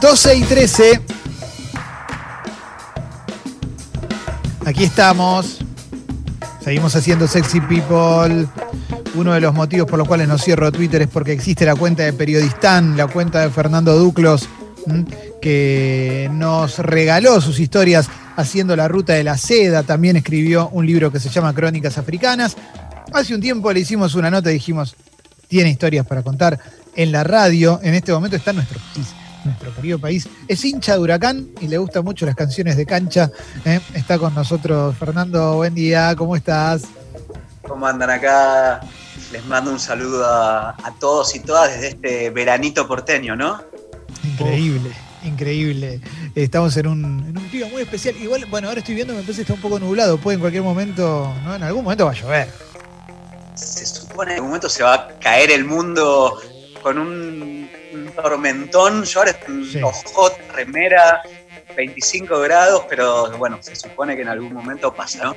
12 y 13. Aquí estamos. Seguimos haciendo Sexy People. Uno de los motivos por los cuales no cierro Twitter es porque existe la cuenta de Periodistán, la cuenta de Fernando Duclos, que nos regaló sus historias haciendo la ruta de la seda. También escribió un libro que se llama Crónicas Africanas. Hace un tiempo le hicimos una nota y dijimos, tiene historias para contar en la radio. En este momento está nuestro nuestro querido país. Es hincha de Huracán y le gustan mucho las canciones de cancha. ¿eh? Está con nosotros Fernando, buen día, ¿cómo estás? ¿Cómo andan acá? Les mando un saludo a, todos y todas desde este veranito porteño, ¿no? Increíble. Increíble. Estamos en un, en un clima muy especial. Igual, bueno, ahora estoy viendo, me parece que está un poco nublado. Puede en cualquier momento, ¿no? En algún momento va a llover. Se supone que en algún momento se va a caer el mundo con un, tormentón. Yo ahora estoy en remera, 25 grados, pero bueno, se supone que en algún momento pasa, ¿no?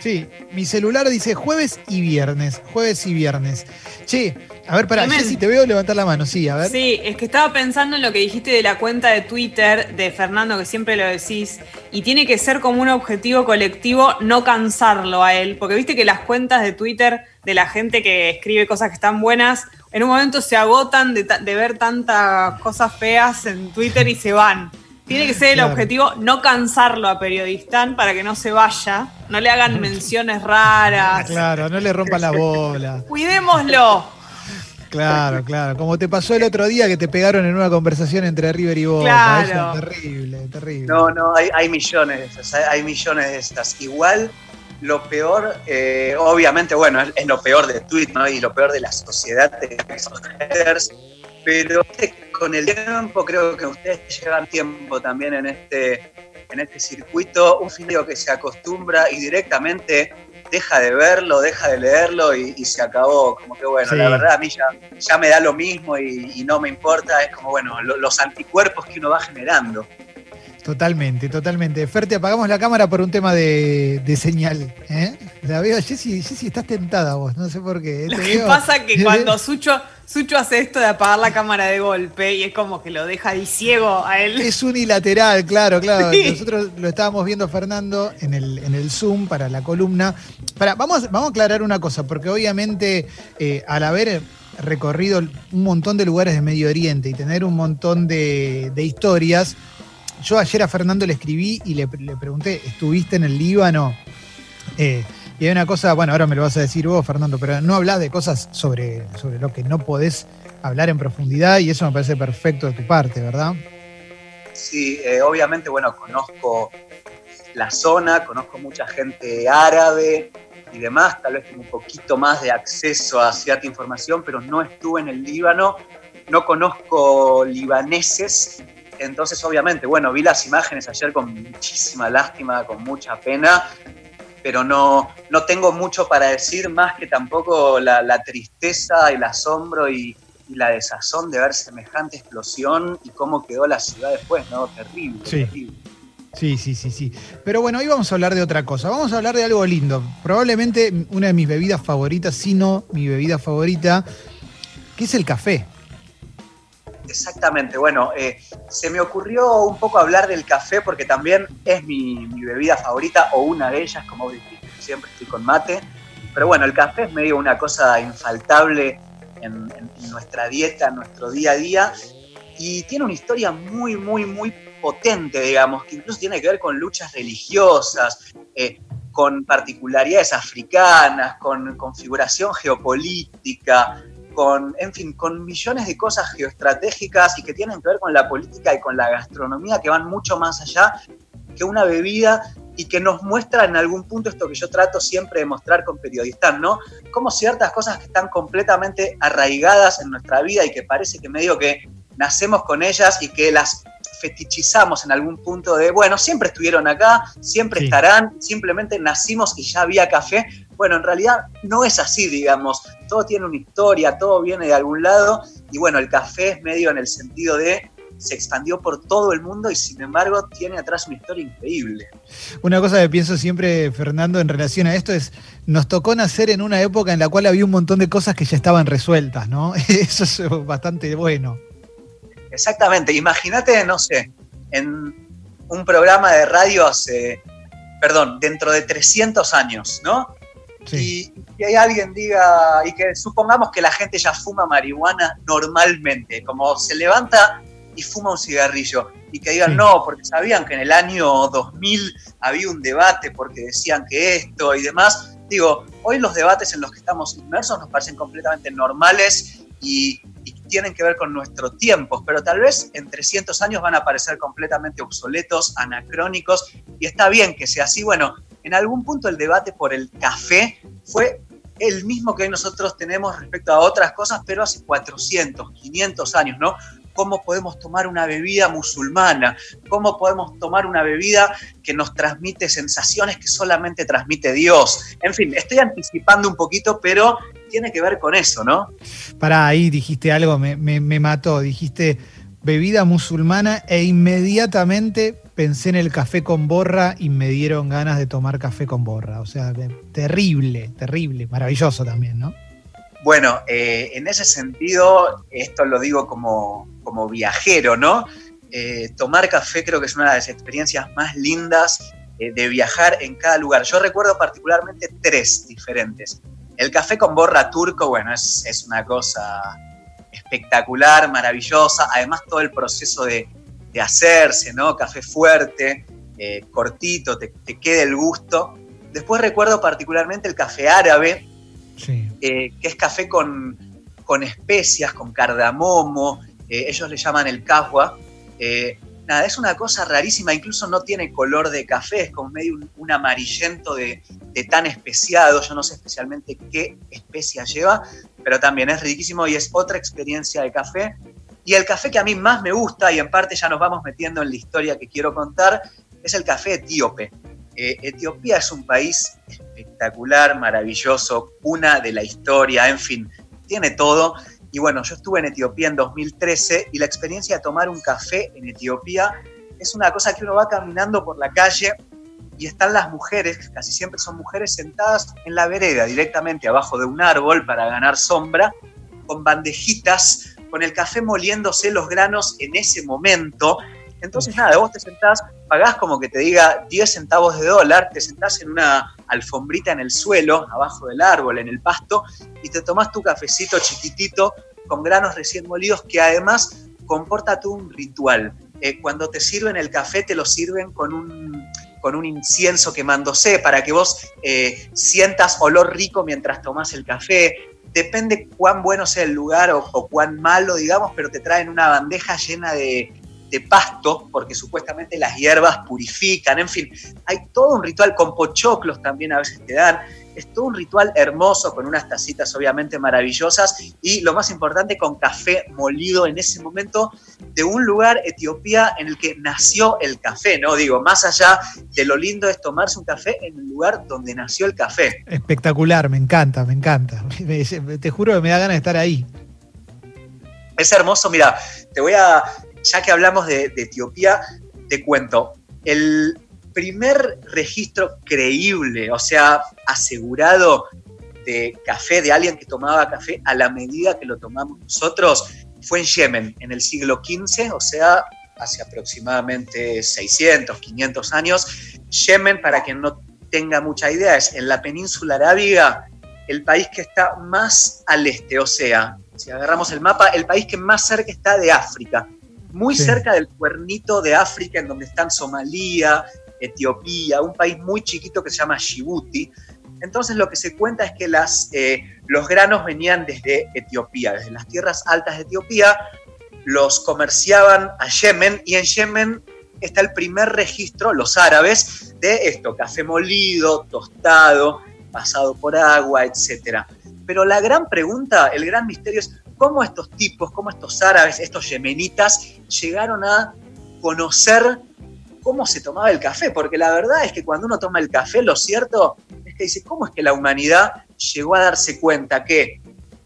Sí, mi celular dice jueves y viernes, jueves y viernes. Che, a ver, para, si te veo levantar la mano, sí, a ver. Sí, es que estaba pensando en lo que dijiste de la cuenta de Twitter de Fernando, que siempre lo decís, y tiene que ser como un objetivo colectivo no cansarlo a él, porque viste que las cuentas de Twitter de la gente que escribe cosas que están buenas, en un momento se agotan de, ver tantas cosas feas en Twitter y se van. Tiene que ser el objetivo no cansarlo a Periodistán para que no se vaya, no le hagan menciones raras. Claro, no le rompa la bola. Cuidémoslo. Claro, claro. Como te pasó el otro día que te pegaron en una conversación entre River y Boca. Claro. es terrible, terrible. No, no, hay, hay millones de esas, hay millones de estas. Igual lo peor, eh, obviamente, bueno, es, lo peor de Twitter ¿no? y lo peor de la sociedad de esos haters, pero con el tiempo creo que ustedes llevan tiempo también en este, en este circuito, un video que se acostumbra y directamente deja de verlo, deja de leerlo y, se acabó. Como que bueno, la verdad a mí ya, ya me da lo mismo y, no me importa, es como bueno, los anticuerpos que uno va generando. Totalmente, totalmente. Fer, te apagamos la cámara por un tema de, señal. ¿eh? La veo, Jessy, Jessy, estás tentada vos, no sé por qué. Lo que pasa es que cuando Sucho, Sucho hace esto de apagar la cámara de golpe y es como que lo deja ahí ciego a él. Es unilateral, claro, claro. Nosotros lo estábamos viendo, Fernando, en el, en el Zoom para la columna. Para, vamos, vamos a aclarar una cosa, porque obviamente eh, al haber recorrido un montón de lugares de Medio Oriente y tener un montón de, de historias, yo ayer a Fernando le escribí y le, pregunté, ¿estuviste en el Líbano? Eh, y hay una cosa, bueno, ahora me lo vas a decir vos, Fernando, pero no hablas de cosas sobre, sobre lo que no podés hablar en profundidad y eso me parece perfecto de tu parte, ¿verdad? Sí, eh, obviamente, bueno, conozco la zona, conozco mucha gente árabe y demás, tal vez tengo un poquito más de acceso a cierta información, pero no estuve en el Líbano, no conozco libaneses, entonces, obviamente, bueno, vi las imágenes ayer con muchísima lástima, con mucha pena, pero no, no tengo mucho para decir más que tampoco la, tristeza, el asombro y, la desazón de ver semejante explosión y cómo quedó la ciudad después, ¿no? Terrible, sí. terrible. Sí, sí, sí, sí. Pero bueno, hoy vamos a hablar de otra cosa. Vamos a hablar de algo lindo. Probablemente una de mis bebidas favoritas, si no mi bebida favorita, que es el café. Exactamente, bueno, eh, se me ocurrió un poco hablar del café porque también es mi, bebida favorita o una de ellas, como siempre estoy con mate, pero bueno, el café es medio una cosa infaltable en, nuestra dieta, en nuestro día a día, y tiene una historia muy, muy, muy potente, digamos, que incluso tiene que ver con luchas religiosas, eh, con particularidades africanas, con configuración geopolítica, con, en fin, con millones de cosas geoestratégicas y que tienen que ver con la política y con la gastronomía que van mucho más allá que una bebida y que nos muestra en algún punto esto que yo trato siempre de mostrar con periodistas, ¿no? Como ciertas cosas que están completamente arraigadas en nuestra vida y que parece que medio que nacemos con ellas y que las fetichizamos en algún punto de, bueno, siempre estuvieron acá, siempre estarán, simplemente nacimos y ya había café, bueno, en realidad no es así, digamos. Todo tiene una historia, todo viene de algún lado. Y bueno, el café es medio en el sentido de se expandió por todo el mundo y sin embargo tiene atrás una historia increíble. Una cosa que pienso siempre, Fernando, en relación a esto es, nos tocó nacer en una época en la cual había un montón de cosas que ya estaban resueltas, ¿no? Eso es bastante bueno. Exactamente. Imagínate, no sé, en un programa de radio hace, perdón, dentro de 300 años, ¿no? Y que alguien diga, y que supongamos que la gente ya fuma marihuana normalmente, como se levanta y fuma un cigarrillo, y que digan no, porque sabían que en el año 2000 había un debate porque decían que esto y demás. Digo, hoy los debates en los que estamos inmersos nos parecen completamente normales y, tienen que ver con nuestro tiempo, pero tal vez en 300 años van a parecer completamente obsoletos, anacrónicos, y está bien que sea así. Bueno, en algún punto el debate por el café fue el mismo que nosotros tenemos respecto a otras cosas, pero hace 400, 500 años, ¿no? cómo podemos tomar una bebida musulmana, cómo podemos tomar una bebida que nos transmite sensaciones que solamente transmite Dios. En fin, estoy anticipando un poquito, pero tiene que ver con eso, ¿no? Para ahí dijiste algo, me, mató, dijiste bebida musulmana e inmediatamente pensé en el café con borra y me dieron ganas de tomar café con borra. O sea, terrible, terrible, maravilloso también, ¿no? Bueno, eh, en ese sentido, esto lo digo como, como viajero, ¿no? Eh, tomar café creo que es una de las experiencias más lindas eh, de viajar en cada lugar. Yo recuerdo particularmente tres diferentes. El café con borra turco, bueno, es, una cosa espectacular, maravillosa. Además, todo el proceso de, hacerse, ¿no? Café fuerte, cortito, te, te queda el gusto. Después recuerdo particularmente el café árabe, eh, que es café con, especias, con cardamomo, eh, ellos le llaman el cajua. Eh, nada, es una cosa rarísima, incluso no tiene color de café, es como medio un, amarillento de, tan especiado, yo no sé especialmente qué especia lleva, pero también es riquísimo y es otra experiencia de café. Y el café que a mí más me gusta, y en parte ya nos vamos metiendo en la historia que quiero contar, es el café etíope. Etiopía es un país espectacular, maravilloso, una de la historia, en fin, tiene todo. Y bueno, yo estuve en Etiopía en 2013 y la experiencia de tomar un café en Etiopía es una cosa que uno va caminando por la calle y están las mujeres, casi siempre son mujeres sentadas en la vereda, directamente abajo de un árbol para ganar sombra, con bandejitas, con el café moliéndose los granos en ese momento. Entonces, nada, vos te sentás, pagás como que te diga 10 centavos de dólar, te sentás en una alfombrita en el suelo, abajo del árbol, en el pasto, y te tomás tu cafecito chiquitito con granos recién molidos que además comporta tú un ritual. Eh, cuando te sirven el café, te lo sirven con un, con un incienso quemándose para que vos eh, sientas olor rico mientras tomás el café. Depende cuán bueno sea el lugar o, o cuán malo, digamos, pero te traen una bandeja llena de, de pasto, porque supuestamente las hierbas purifican, en fin, hay todo un ritual con pochoclos también a veces te dan, es todo un ritual hermoso con unas tacitas obviamente maravillosas y lo más importante con café molido en ese momento de un lugar, Etiopía, en el que nació el café, ¿no? Digo, más allá de lo lindo es tomarse un café en el lugar donde nació el café. Espectacular, me encanta, me encanta. Te juro que me da ganas de estar ahí. Es hermoso, mira, te voy a, ya que hablamos de, Etiopía, te cuento, el primer registro creíble, o sea, asegurado de café, de alguien que tomaba café a la medida que lo tomamos nosotros, fue en Yemen, en el siglo XV, o sea, hace aproximadamente 600, 500 años. Yemen, para quien no tenga mucha idea, es en la península arábiga el país que está más al este, o sea, si agarramos el mapa, el país que más cerca está de África muy cerca del cuernito de África, en donde están Somalia, Etiopía, un país muy chiquito que se llama Djibouti. Entonces lo que se cuenta es que las, eh, los granos venían desde Etiopía, desde las tierras altas de Etiopía, los comerciaban a Yemen y en Yemen está el primer registro, los árabes, de esto, café molido, tostado, pasado por agua, etc. Pero la gran pregunta, el gran misterio es, cómo estos tipos, cómo estos árabes, estos yemenitas, llegaron a conocer cómo se tomaba el café, porque la verdad es que cuando uno toma el café, lo cierto es que dice, ¿cómo es que la humanidad llegó a darse cuenta que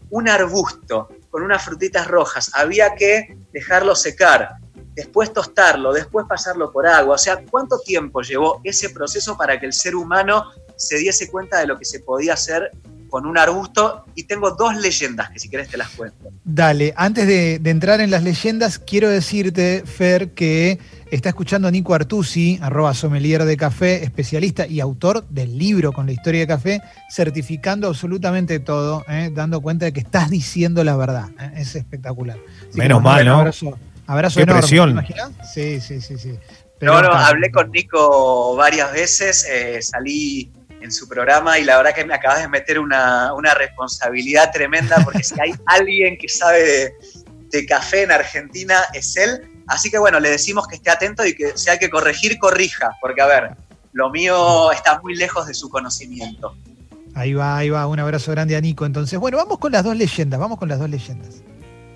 un arbusto con unas frutitas rojas había que dejarlo secar, después tostarlo, después pasarlo por agua? O sea, ¿cuánto tiempo llevó ese proceso para que el ser humano se diese cuenta de lo que se podía hacer con un arbusto y tengo dos leyendas que si querés te las cuento. Dale, antes de, entrar en las leyendas, quiero decirte, Fer, que está escuchando a Nico Artusi, arroba sommelier de café, especialista y autor del libro con la historia de café, certificando absolutamente todo, ¿eh? dando cuenta de que estás diciendo la verdad. ¿eh? Es espectacular. Menos mal, ¿no? Abrazo, abrazo Qué presión. Sí, sí, sí, sí. Pero no, no, hablé con Nico varias veces, eh, salí en su programa y la verdad que me acabas de meter una, responsabilidad tremenda porque si hay alguien que sabe de, café en Argentina es él. Así que bueno, le decimos que esté atento y que si hay que corregir, corrija, porque a ver, lo mío está muy lejos de su conocimiento. Ahí va, ahí va, un abrazo grande a Nico. Entonces, bueno, vamos con las dos leyendas, vamos con las dos leyendas.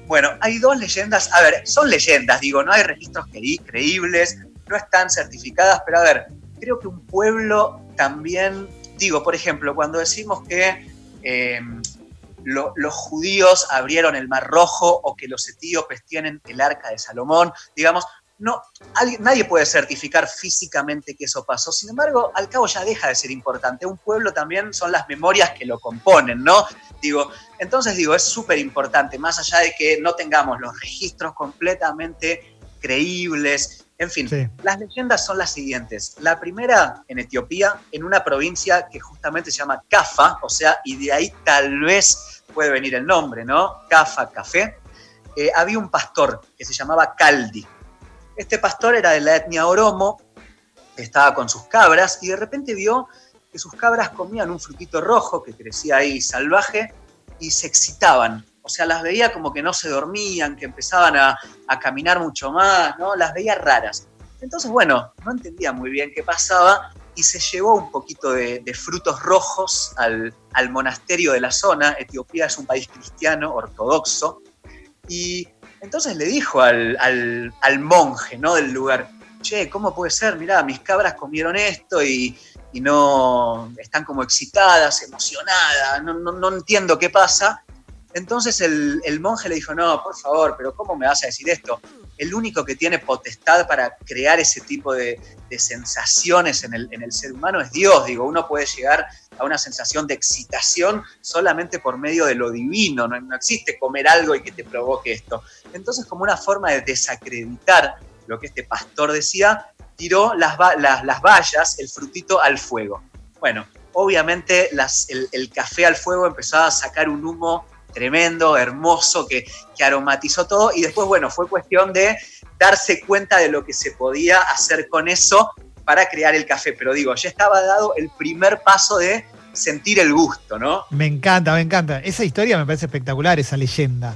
Bueno, hay dos leyendas, a ver, son leyendas, digo, no hay registros creíbles, no están certificadas, pero a ver, creo que un pueblo también, digo, por ejemplo, cuando decimos que eh, los judíos abrieron el Mar Rojo o que los etíopes tienen el arca de Salomón, digamos, no, nadie puede certificar físicamente que eso pasó. Sin embargo, al cabo ya deja de ser importante. Un pueblo también son las memorias que lo componen, ¿no? Digo, entonces digo, es súper importante, más allá de que no tengamos los registros completamente creíbles en fin, las leyendas son las siguientes. La primera en Etiopía, en una provincia que justamente se llama Cafa, o sea, y de ahí tal vez puede venir el nombre, ¿no? Cafa, café. Eh, había un pastor que se llamaba Caldi. Este pastor era de la etnia Oromo, estaba con sus cabras y de repente vio que sus cabras comían un frutito rojo que crecía ahí salvaje y se excitaban o sea, las veía como que no se dormían, que empezaban a, caminar mucho más, ¿no? Las veía raras. Entonces, bueno, no entendía muy bien qué pasaba y se llevó un poquito de, frutos rojos al, monasterio de la zona. Etiopía es un país cristiano, ortodoxo. Y entonces le dijo al, monje ¿no? del lugar, che, ¿cómo puede ser? Mirá, mis cabras comieron esto y, no están como excitadas, emocionadas, no, no entiendo qué pasa. Entonces el, monje le dijo, no, por favor, pero ¿cómo me vas a decir esto? El único que tiene potestad para crear ese tipo de, sensaciones en el, ser humano es Dios. Digo, uno puede llegar a una sensación de excitación solamente por medio de lo divino. No, existe comer algo y que te provoque esto. Entonces, como una forma de desacreditar lo que este pastor decía, tiró las, las, vallas, el frutito al fuego. Bueno, obviamente el, el, café al fuego empezaba a sacar un humo tremendo, hermoso, que, aromatizó todo. Y después, bueno, fue cuestión de darse cuenta de lo que se podía hacer con eso para crear el café. Pero digo, ya estaba dado el primer paso de sentir el gusto, ¿no? Me encanta, me encanta. Esa historia me parece espectacular, esa leyenda.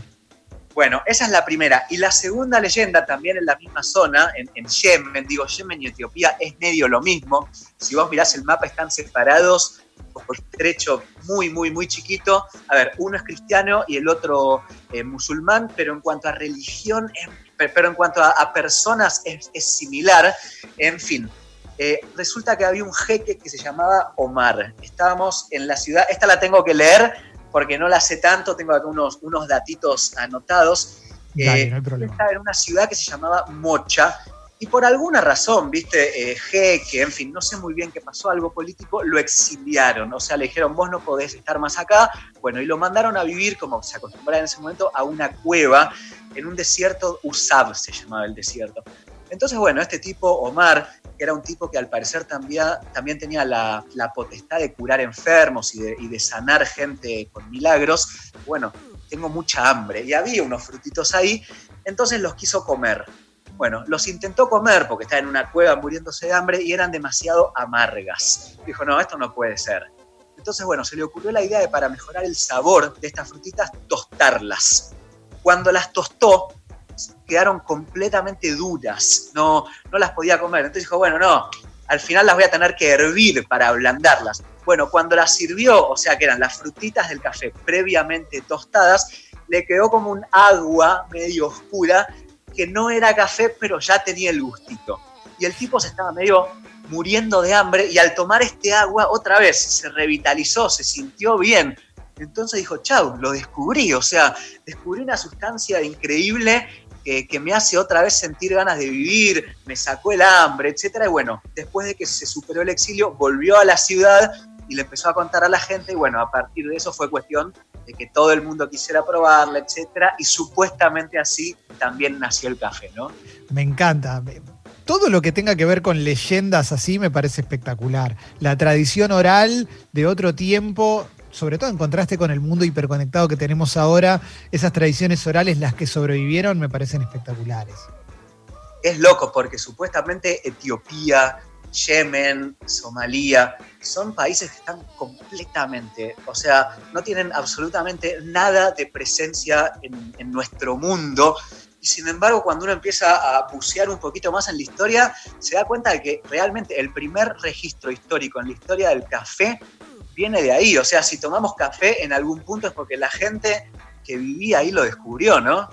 Bueno, esa es la primera. Y la segunda leyenda, también en la misma zona, en, en, Yemen, digo, Yemen y Etiopía es medio lo mismo. Si vos mirás el mapa, están separados por estrecho muy, muy, muy chiquito. A ver, uno es cristiano y el otro eh, musulmán, pero en cuanto a religión, pero en cuanto a, personas es, similar. En fin, eh, resulta que había un jeque que se llamaba Omar. Estábamos en la ciudad, esta la tengo que leer porque no la sé tanto, tengo acá unos, unos datitos anotados. Dale, no hay eh, problema. Estaba en una ciudad que se llamaba Mocha, y por alguna razón, viste, eh, que en fin, no sé muy bien qué pasó, algo político, lo exiliaron. O sea, le dijeron, vos no podés estar más acá. Bueno, y lo mandaron a vivir, como se acostumbraba en ese momento, a una cueva en un desierto, Usab se llamaba el desierto. Entonces, bueno, este tipo, Omar, que era un tipo que al parecer también, también tenía la, potestad de curar enfermos y de, y de sanar gente con milagros, bueno, tengo mucha hambre. Y había unos frutitos ahí, entonces los quiso comer. Bueno, los intentó comer porque estaba en una cueva muriéndose de hambre y eran demasiado amargas. Dijo, no, esto no puede ser. Entonces, bueno, se le ocurrió la idea de para mejorar el sabor de estas frutitas, tostarlas. Cuando las tostó, quedaron completamente duras, no, no las podía comer. Entonces dijo, bueno, no, al final las voy a tener que hervir para ablandarlas. Bueno, cuando las sirvió, o sea que eran las frutitas del café previamente tostadas, le quedó como un agua medio oscura que no era café, pero ya tenía el gustito. Y el tipo se estaba medio muriendo de hambre y al tomar este agua otra vez se revitalizó, se sintió bien. Entonces dijo, chau, lo descubrí, o sea, descubrí una sustancia increíble que, que, me hace otra vez sentir ganas de vivir, me sacó el hambre, etc. Y bueno, después de que se superó el exilio, volvió a la ciudad y le empezó a contar a la gente y bueno, a partir de eso fue cuestión de que todo el mundo quisiera probarla, etcétera, y supuestamente así también nació el café, ¿no? Me encanta. Todo lo que tenga que ver con leyendas así me parece espectacular. La tradición oral de otro tiempo, sobre todo en contraste con el mundo hiperconectado que tenemos ahora, esas tradiciones orales, las que sobrevivieron, me parecen espectaculares. Es loco porque supuestamente Etiopía, Yemen, Somalia, son países que están completamente, o sea, no tienen absolutamente nada de presencia en, nuestro mundo. Y sin embargo, cuando uno empieza a bucear un poquito más en la historia, se da cuenta de que realmente el primer registro histórico en la historia del café viene de ahí. O sea, si tomamos café en algún punto es porque la gente que vivía ahí lo descubrió, ¿no?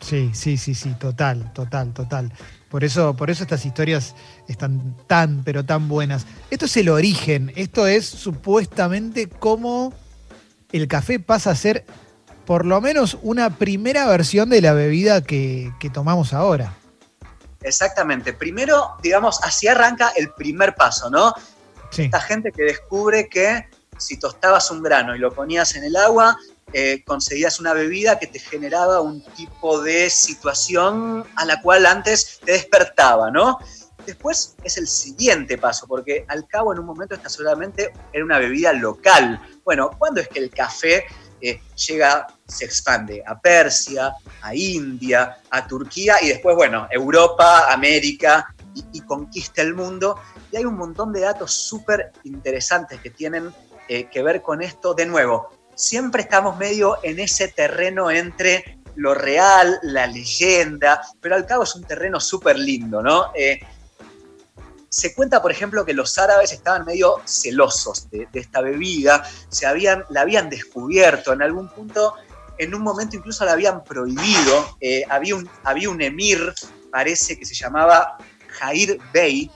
Sí, sí, sí, sí, total, total, total. Por eso, por eso estas historias están tan, pero tan buenas. Esto es el origen, esto es supuestamente cómo el café pasa a ser por lo menos una primera versión de la bebida que, que tomamos ahora. Exactamente. Primero, digamos, así arranca el primer paso, ¿no? Sí. Esta gente que descubre que si tostabas un grano y lo ponías en el agua, eh, conseguías una bebida que te generaba un tipo de situación a la cual antes te despertaba, ¿no? Después es el siguiente paso, porque al cabo en un momento esta solamente era una bebida local. Bueno, ¿cuándo es que el café eh, llega, se expande a Persia, a India, a Turquía y después, bueno, Europa, América y, y conquista el mundo? Y hay un montón de datos súper interesantes que tienen eh, que ver con esto. De nuevo, siempre estamos medio en ese terreno entre lo real, la leyenda, pero al cabo es un terreno súper lindo, ¿no? Eh, se cuenta, por ejemplo, que los árabes estaban medio celosos de, de, esta bebida, se habían, la habían descubierto en algún punto, en un momento incluso la habían prohibido. Eh, había, un, había un emir, parece que se llamaba Jair Bey,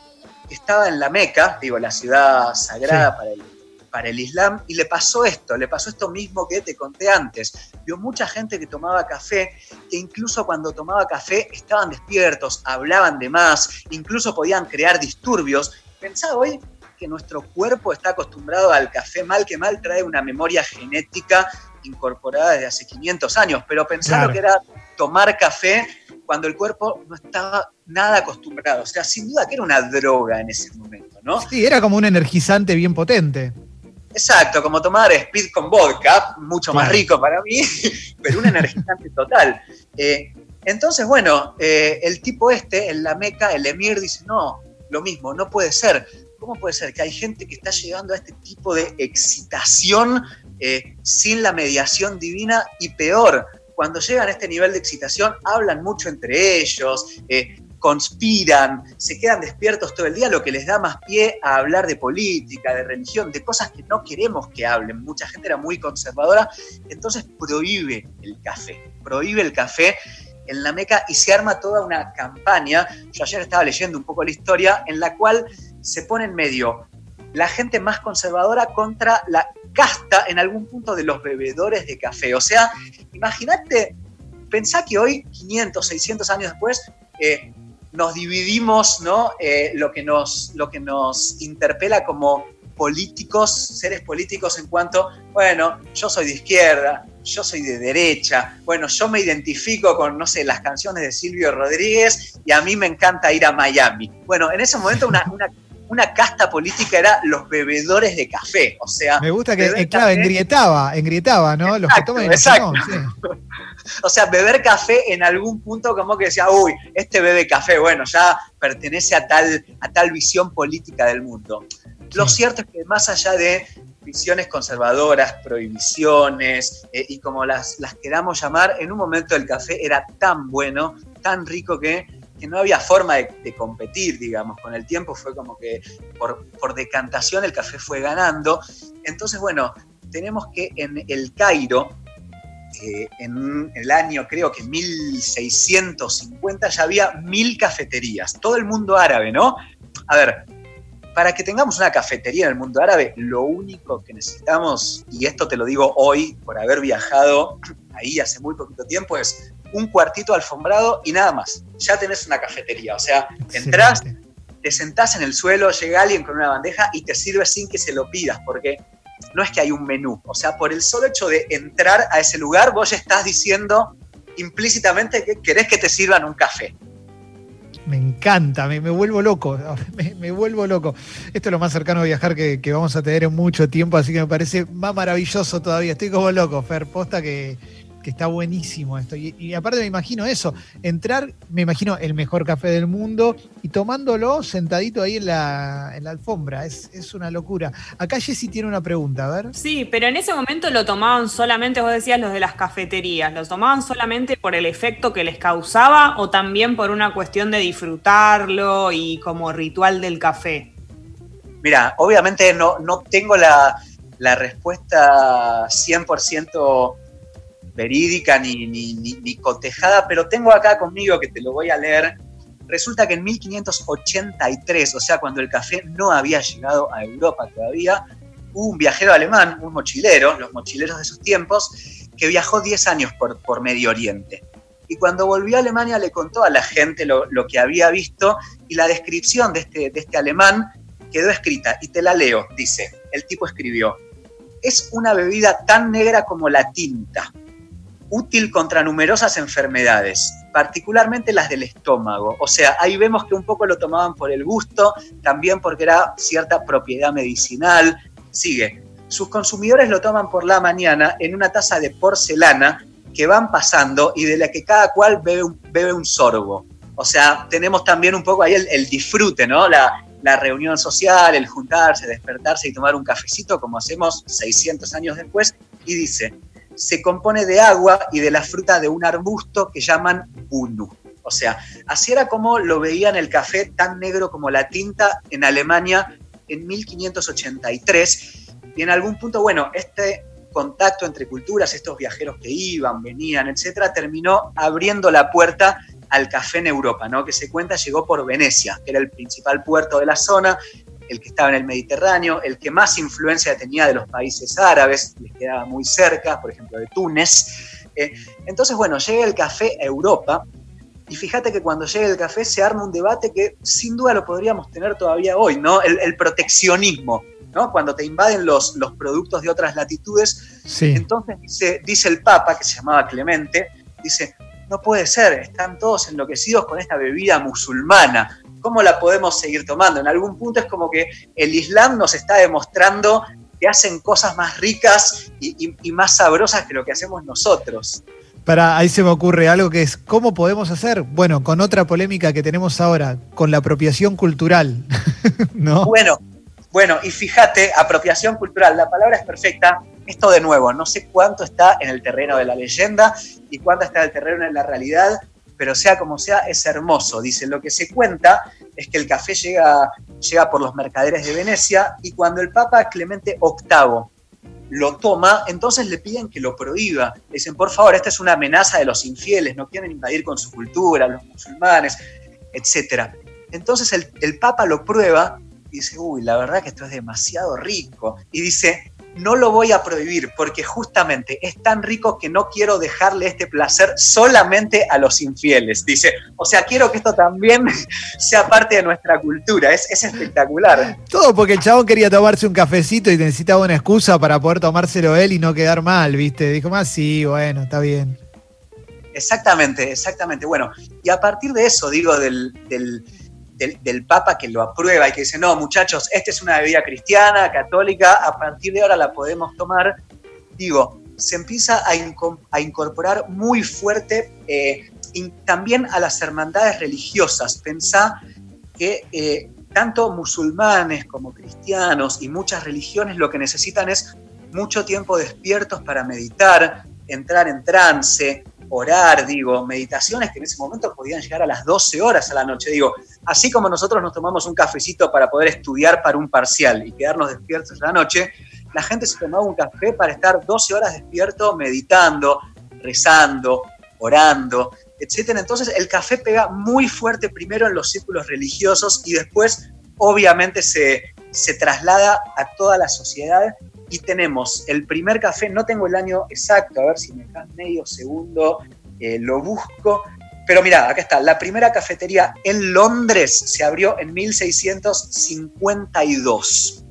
que estaba en la Meca, digo, la ciudad sagrada sí. para el para el Islam y le pasó esto, le pasó esto mismo que te conté antes. Vio mucha gente que tomaba café, que incluso cuando tomaba café estaban despiertos, hablaban de más, incluso podían crear disturbios. Pensaba hoy que nuestro cuerpo está acostumbrado al café mal que mal trae una memoria genética incorporada desde hace 500 años, pero claro. que era tomar café cuando el cuerpo no estaba nada acostumbrado. O sea, sin duda que era una droga en ese momento, ¿no? Sí, era como un energizante bien potente. Exacto, como tomar speed con vodka, mucho más rico para mí, pero un energizante total. Eh, entonces, bueno, eh, el tipo este, en la Meca, el emir, dice, no, lo mismo, no puede ser. ¿Cómo puede ser que hay gente que está llegando a este tipo de excitación eh, sin la mediación divina y peor? Cuando llegan a este nivel de excitación, hablan mucho entre ellos, conspiran, se quedan despiertos todo el día, lo que les da más pie a hablar de política, de religión, de cosas que no queremos que hablen. Mucha gente era muy conservadora, entonces prohíbe el café, prohíbe el café en la Meca y se arma toda una campaña. Yo ayer estaba leyendo un poco la historia en la cual se pone en medio la gente más conservadora contra la casta en algún punto de los bebedores de café. O sea, imagínate, pensá que hoy, 500, 600 años después, eh, nos dividimos, ¿no? Eh, lo, que nos, lo que nos interpela como políticos, seres políticos en cuanto, bueno, yo soy de izquierda, yo soy de derecha, bueno, yo me identifico con, no sé, las canciones de Silvio Rodríguez y a mí me encanta ir a Miami. Bueno, en ese momento una, una, una casta política era los bebedores de café, o sea... Me gusta que, eh, claro, engrietaba, engrietaba, ¿no? Exacto, los que toman exacto. sí. O sea, beber café en algún punto como que decía, uy, este bebe café, bueno, ya pertenece a tal, a tal visión política del mundo. Sí. Lo cierto es que más allá de visiones conservadoras, prohibiciones eh, y como las, las queramos llamar, en un momento el café era tan bueno, tan rico que, que no había forma de, competir, digamos. Con el tiempo fue como que por, por decantación el café fue ganando. Entonces, bueno, tenemos que en el Cairo, eh, en el año creo que 1650 ya había mil cafeterías, todo el mundo árabe, ¿no? A ver, para que tengamos una cafetería en el mundo árabe, lo único que necesitamos, y esto te lo digo hoy por haber viajado ahí hace muy poquito tiempo, es un cuartito alfombrado y nada más. Ya tenés una cafetería, o sea, entrás, te te sentás en el suelo, llega alguien con una bandeja y te sirve sin que se lo pidas, porque no es que hay un menú. O sea, por el solo hecho de entrar a ese lugar, vos ya estás diciendo implícitamente que querés que te sirvan un café. Me encanta, me, vuelvo loco, me, vuelvo loco. Esto es lo más cercano a viajar que, que, vamos a tener en mucho tiempo, así que me parece más maravilloso todavía. Estoy como loco, Fer, posta que, está buenísimo esto. Y, aparte me imagino eso, entrar, me imagino el mejor café del mundo y tomándolo sentadito ahí en la, alfombra. Es, una locura. Acá Jessy tiene una pregunta, a ver. Sí, pero en ese momento lo tomaban solamente, vos decías, los de las cafeterías. ¿Lo tomaban solamente por el efecto que les causaba o también por una cuestión de disfrutarlo y como ritual del café? Mira, obviamente no, no tengo la, la respuesta 100% verídica ni, ni, cotejada, pero tengo acá conmigo que te lo voy a leer. Resulta que en 1583, o sea, cuando el café no había llegado a Europa todavía, un viajero alemán, un mochilero, los mochileros de esos tiempos, que viajó 10 años por, por Medio Oriente. Y cuando volvió a Alemania le contó a la gente lo, lo que había visto y la descripción de este, de este alemán quedó escrita, y te la leo, dice, el tipo escribió, es una bebida tan negra como la tinta, útil contra numerosas enfermedades, particularmente las del estómago. O sea, ahí vemos que un poco lo tomaban por el gusto, también porque era cierta propiedad medicinal. Sigue. Sus consumidores lo toman por la mañana en una taza de porcelana que van pasando y de la que cada cual bebe un, sorbo. O sea, tenemos también un poco ahí el, disfrute, ¿no? La reunión social, el juntarse, despertarse y tomar un cafecito como hacemos 600 años después. Y dice, se compone de agua y de la fruta de un arbusto que llaman bunu. O sea, así era como lo veían el café tan negro como la tinta en Alemania en 1583. Y en algún punto, bueno, este contacto entre culturas, estos viajeros que iban, venían, etcétera, terminó abriendo la puerta al café en Europa, ¿no? Que se cuenta llegó por Venecia, que era el principal puerto de la zona, el que estaba en el Mediterráneo, el que más influencia tenía de los países árabes, les quedaba muy cerca, por ejemplo, de Túnez. Eh, entonces, bueno, llega el café a Europa y fíjate que cuando llega el café se arma un debate que sin duda lo podríamos tener todavía hoy, ¿no? El, proteccionismo, ¿no? Cuando te invaden los, los productos de otras latitudes. Entonces dice, dice el Papa, que se llamaba Clemente, dice, no puede ser, están todos enloquecidos con esta bebida musulmana. ¿Cómo la podemos seguir tomando? En algún punto es como que el Islam nos está demostrando que hacen cosas más ricas y, más sabrosas que lo que hacemos nosotros. Para, ahí se me ocurre algo que es, ¿cómo podemos hacer? Bueno, con otra polémica que tenemos ahora, con la apropiación cultural, ¿no? Bueno, bueno, y fíjate, apropiación cultural, la palabra es perfecta. Esto de nuevo, no sé cuánto está en el terreno de la leyenda y cuánto está en el terreno de la realidad, pero sea como sea, es hermoso. Dice, lo que se cuenta es que el café llega, llega por los mercaderes de Venecia y cuando el Papa Clemente VIII lo toma, entonces le piden que lo prohíba. Le dicen, por favor, esta es una amenaza de los infieles, no quieren invadir con su cultura, los musulmanes, etc. Entonces el, el Papa lo prueba y dice, uy, la verdad que esto es demasiado rico. Y dice, no lo voy a prohibir porque justamente es tan rico que no quiero dejarle este placer solamente a los infieles. Dice, o sea, quiero que esto también sea parte de nuestra cultura. Es, espectacular. Todo porque el chabón quería tomarse un cafecito y necesitaba una excusa para poder tomárselo él y no quedar mal, ¿viste? Dijo, más sí, bueno, está bien. Exactamente, exactamente. Bueno, y a partir de eso, digo, del del, Papa que lo aprueba y que dice, no, muchachos, esta es una bebida cristiana, católica, a partir de ahora la podemos tomar, digo, se empieza a, incorporar muy fuerte eh, también a las hermandades religiosas. Pensá que eh, tanto musulmanes como cristianos y muchas religiones lo que necesitan es mucho tiempo despiertos para meditar, entrar en trance, orar, digo, meditaciones que en ese momento podían llegar a las 12 horas a la noche, digo, así como nosotros nos tomamos un cafecito para poder estudiar para un parcial y quedarnos despiertos a la noche, la gente se tomaba un café para estar 12 horas despierto meditando, rezando, orando, etc. Entonces el café pega muy fuerte primero en los círculos religiosos y después obviamente se, se traslada a toda la sociedad y tenemos el primer café, no tengo el año exacto, a ver si me das medio segundo, eh, lo busco, Pero mira, acá está, la primera cafetería en Londres se abrió en 1652.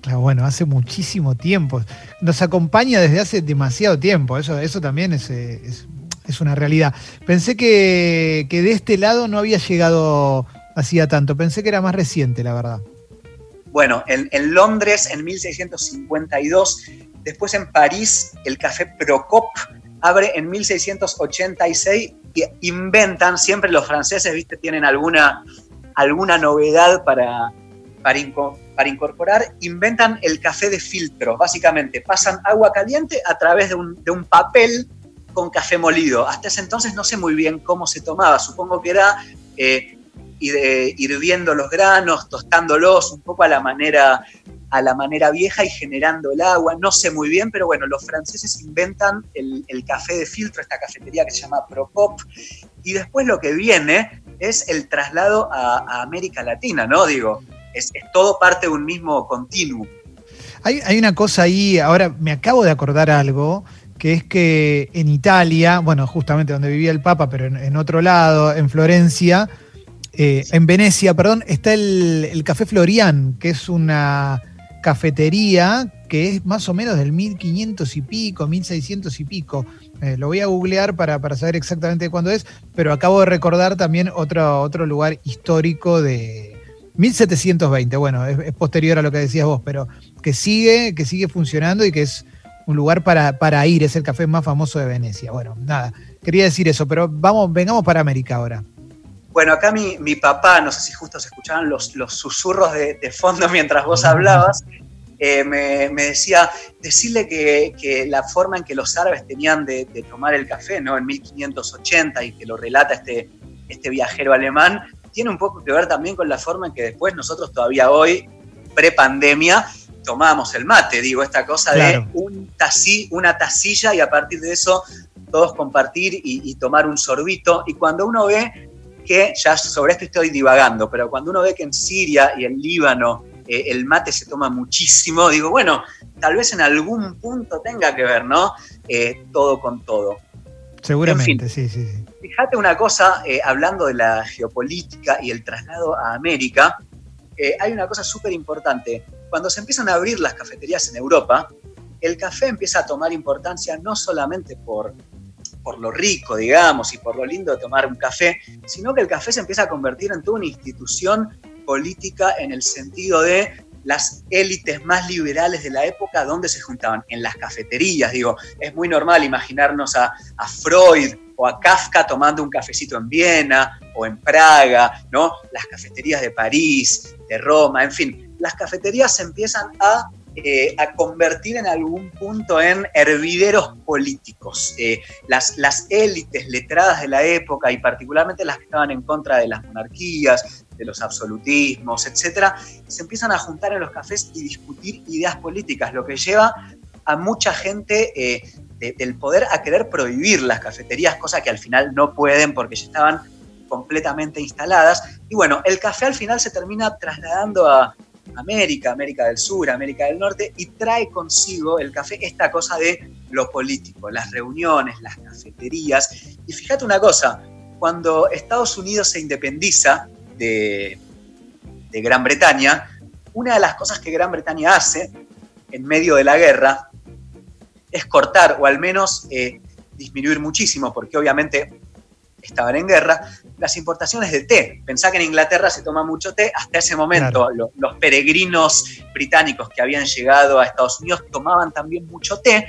Claro, bueno, hace muchísimo tiempo. Nos acompaña desde hace demasiado tiempo, eso, eso también es, es, una realidad. Pensé que, que de este lado no había llegado hacía tanto, pensé que era más reciente, la verdad. Bueno, en, Londres en 1652, después en París el café Procop abre en 1686 y inventan, siempre los franceses, viste, tienen alguna, alguna novedad para, para, para incorporar, inventan el café de filtro, básicamente pasan agua caliente a través de un, de un papel con café molido. Hasta ese entonces no sé muy bien cómo se tomaba, supongo que era eh, y de hirviendo los granos, tostándolos un poco a la manera a la manera vieja y generando el agua. No sé muy bien, pero bueno, los franceses inventan el, café de filtro, esta cafetería que se llama Procop, y después lo que viene es el traslado a, América Latina, ¿no? Digo, es, todo parte de un mismo continuo. Hay, una cosa ahí, ahora me acabo de acordar algo, que es que en Italia, bueno, justamente donde vivía el Papa, pero en otro lado, en Florencia, eh, en Venecia, perdón, está el, Café Florian, que es una cafetería que es más o menos del 1500 y pico, 1600 y pico. Eh, lo voy a googlear para, saber exactamente cuándo es, pero acabo de recordar también otro, otro lugar histórico de 1720. Bueno, es, posterior a lo que decías vos, pero que sigue, que sigue funcionando y que es un lugar para, para ir, es el café más famoso de Venecia. Bueno, nada, quería decir eso, pero vamos, vengamos para América ahora. Bueno, acá mi, papá, no sé si justo se escuchaban los, los susurros de, fondo mientras vos hablabas, eh, me, decía, decirle que, la forma en que los árabes tenían de, tomar el café, ¿no? En 1580 y que lo relata este, este viajero alemán, tiene un poco que ver también con la forma en que después nosotros todavía hoy, pre-pandemia, tomábamos el mate, digo, esta cosa de un una tacilla y a partir de eso todos compartir y, y, tomar un sorbito. Y cuando uno ve que ya sobre esto estoy divagando, pero cuando uno ve que en Siria y en Líbano eh, el mate se toma muchísimo, digo, bueno, tal vez en algún punto tenga que ver, ¿no? Eh, todo con todo. Seguramente, sí, sí, sí. Fíjate una cosa, eh, hablando de la geopolítica y el traslado a América, hay una cosa súper importante. Cuando se empiezan a abrir las cafeterías en Europa, el café empieza a tomar importancia no solamente por por lo rico, digamos, y por lo lindo de tomar un café, sino que el café se empieza a convertir en toda una institución política en el sentido de las élites más liberales de la época, donde se juntaban? En las cafeterías, digo, es muy normal imaginarnos a, Freud o a Kafka tomando un cafecito en Viena o en Praga, ¿no? Las cafeterías de París, de Roma, en fin, las cafeterías se empiezan a eh, a convertir en algún punto en hervideros políticos. Eh, las, las élites letradas de la época y particularmente las que estaban en contra de las monarquías, de los absolutismos, etcétera, se empiezan a juntar en los cafés y discutir ideas políticas, lo que lleva a mucha gente eh, del poder a querer prohibir las cafeterías, cosa que al final no pueden porque ya estaban completamente instaladas. Y bueno, el café al final se termina trasladando a, América, América del Sur, América del Norte, y trae consigo el café esta cosa de lo político, las reuniones, las cafeterías. Y fíjate una cosa, cuando Estados Unidos se independiza de, Gran Bretaña, una de las cosas que Gran Bretaña hace en medio de la guerra es cortar o al menos eh, disminuir muchísimo, porque obviamente estaban en guerra, las importaciones de té. Pensá que en Inglaterra se toma mucho té, hasta ese momento los peregrinos británicos que habían llegado a Estados Unidos tomaban también mucho té.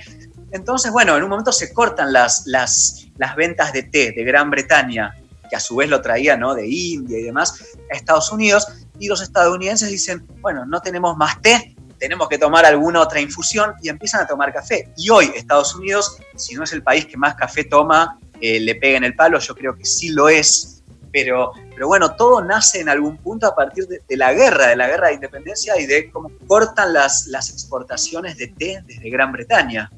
Entonces, bueno, en un momento se cortan las, las, las ventas de té de Gran Bretaña, que a su vez lo traía ¿no? de India y demás, a Estados Unidos, y los estadounidenses dicen, bueno, no tenemos más té, tenemos que tomar alguna otra infusión y empiezan a tomar café. Y hoy Estados Unidos, si no es el país que más café toma eh, le pega en el palo, yo creo que sí lo es, pero, pero bueno, todo nace en algún punto a partir de, la guerra, de la guerra de independencia y de cómo cortan las, las exportaciones de té desde Gran Bretaña.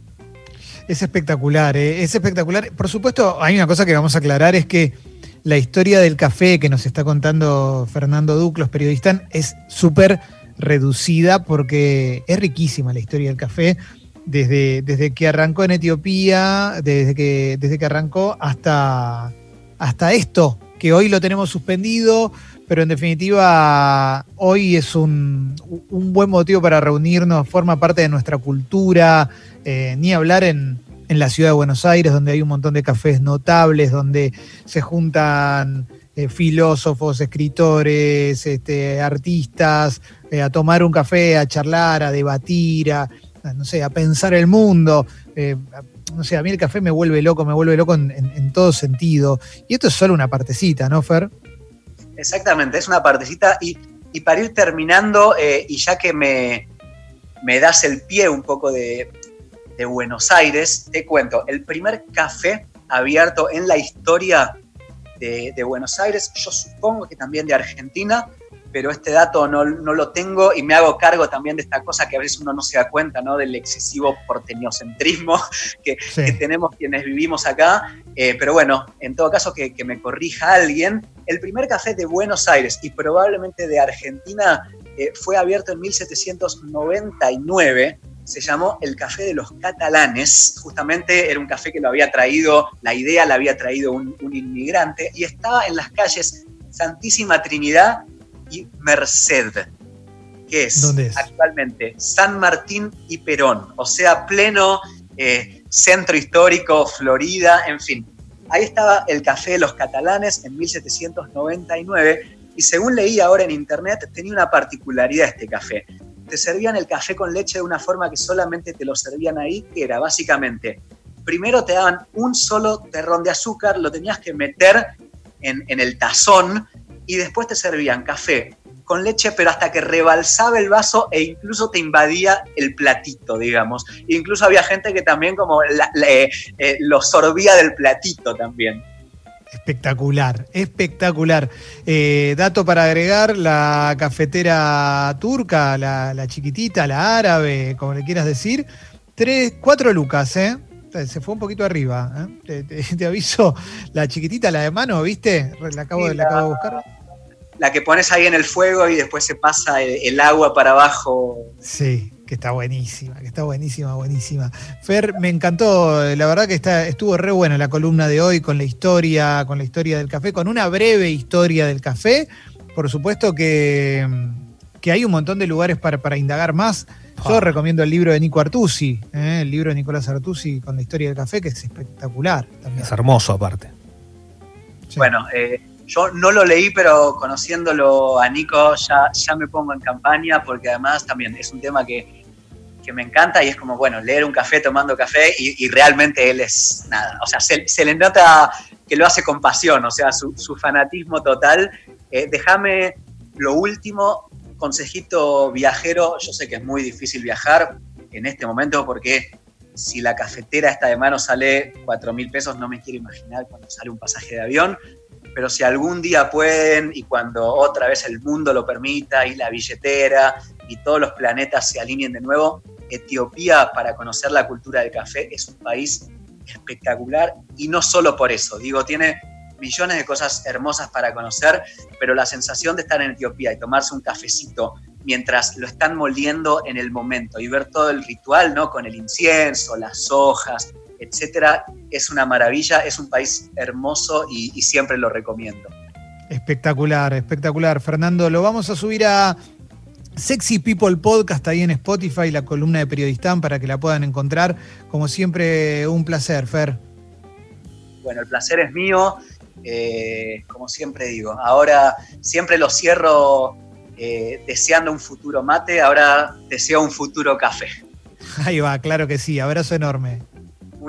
Es espectacular, ¿eh? es espectacular. Por supuesto, hay una cosa que vamos a aclarar, es que la historia del café que nos está contando Fernando Duclos, periodista, es súper reducida porque es riquísima la historia del café desde, desde que arrancó en Etiopía, desde que, desde que arrancó hasta, hasta esto, que hoy lo tenemos suspendido, pero en definitiva hoy es un, un buen motivo para reunirnos, forma parte de nuestra cultura, eh, ni hablar en, en, la ciudad de Buenos Aires, donde hay un montón de cafés notables, donde se juntan eh, filósofos, escritores, este, artistas, eh, a tomar un café, a charlar, a debatir, a, no sé, a pensar el mundo. Eh, no sé, a mí el café me vuelve loco, me vuelve loco en, todo sentido. Y esto es solo una partecita, ¿no, Fer? Exactamente, es una partecita. Y, y para ir terminando, eh, y ya que me, me, das el pie un poco de, de, Buenos Aires, te cuento, el primer café abierto en la historia de, de Buenos Aires, yo supongo que también de Argentina, pero este dato no, no, lo tengo y me hago cargo también de esta cosa que a veces uno no se da cuenta, ¿no? Del excesivo porteñocentrismo que, sí. que tenemos quienes vivimos acá. Eh, pero bueno, en todo caso, que, que, me corrija alguien. El primer café de Buenos Aires y probablemente de Argentina eh, fue abierto en 1799. Se llamó el Café de los Catalanes. Justamente era un café que lo había traído, la idea la había traído un, un inmigrante y estaba en las calles Santísima Trinidad y Merced, que es, es, actualmente San Martín y Perón, o sea, pleno eh, centro histórico, Florida, en fin. Ahí estaba el Café de los Catalanes en 1799 y según leí ahora en internet tenía una particularidad este café. Te servían el café con leche de una forma que solamente te lo servían ahí, que era básicamente, primero te daban un solo terrón de azúcar, lo tenías que meter en, en el tazón y después te servían café con leche, pero hasta que rebalsaba el vaso e incluso te invadía el platito, digamos. Incluso había gente que también como la, la, eh, lo sorbía del platito también. Espectacular, espectacular. Eh, dato para agregar, la cafetera turca, la, la, chiquitita, la árabe, como le quieras decir, tres, cuatro lucas, ¿eh? Se fue un poquito arriba. ¿eh? Te, te, te, aviso, la chiquitita, la de mano, ¿viste? La acabo, la, la acabo de buscar la que pones ahí en el fuego y después se pasa el, el, agua para abajo. Sí, que está buenísima, que está buenísima, buenísima. Fer, me encantó, la verdad que está, estuvo re buena la columna de hoy con la historia, con la historia del café, con una breve historia del café. Por supuesto que, que hay un montón de lugares para, para indagar más. Yo ah. recomiendo el libro de Nico Artusi, ¿eh? el libro de Nicolás Artusi con la historia del café, que es espectacular. También. Es hermoso aparte. Sí. Bueno, eh, yo no lo leí, pero conociéndolo a Nico ya, ya me pongo en campaña porque además también es un tema que, que me encanta y es como, bueno, leer un café tomando café y, realmente él es nada, o sea, se, se, le nota que lo hace con pasión, o sea, su, su fanatismo total. Eh, déjame lo último, consejito viajero, yo sé que es muy difícil viajar en este momento porque si la cafetera esta de mano sale 4 mil pesos, no me quiero imaginar cuando sale un pasaje de avión pero si algún día pueden y cuando otra vez el mundo lo permita y la billetera y todos los planetas se alineen de nuevo, Etiopía para conocer la cultura del café es un país espectacular y no solo por eso, digo, tiene millones de cosas hermosas para conocer, pero la sensación de estar en Etiopía y tomarse un cafecito mientras lo están moliendo en el momento y ver todo el ritual, ¿no? Con el incienso, las hojas, etcétera, es una maravilla, es un país hermoso y, y, siempre lo recomiendo. Espectacular, espectacular. Fernando, lo vamos a subir a Sexy People Podcast ahí en Spotify, la columna de Periodistán, para que la puedan encontrar. Como siempre, un placer, Fer. Bueno, el placer es mío. Eh, como siempre digo, ahora siempre lo cierro eh, deseando un futuro mate, ahora deseo un futuro café. Ahí va, claro que sí. Abrazo enorme.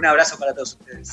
Un abrazo para todos ustedes.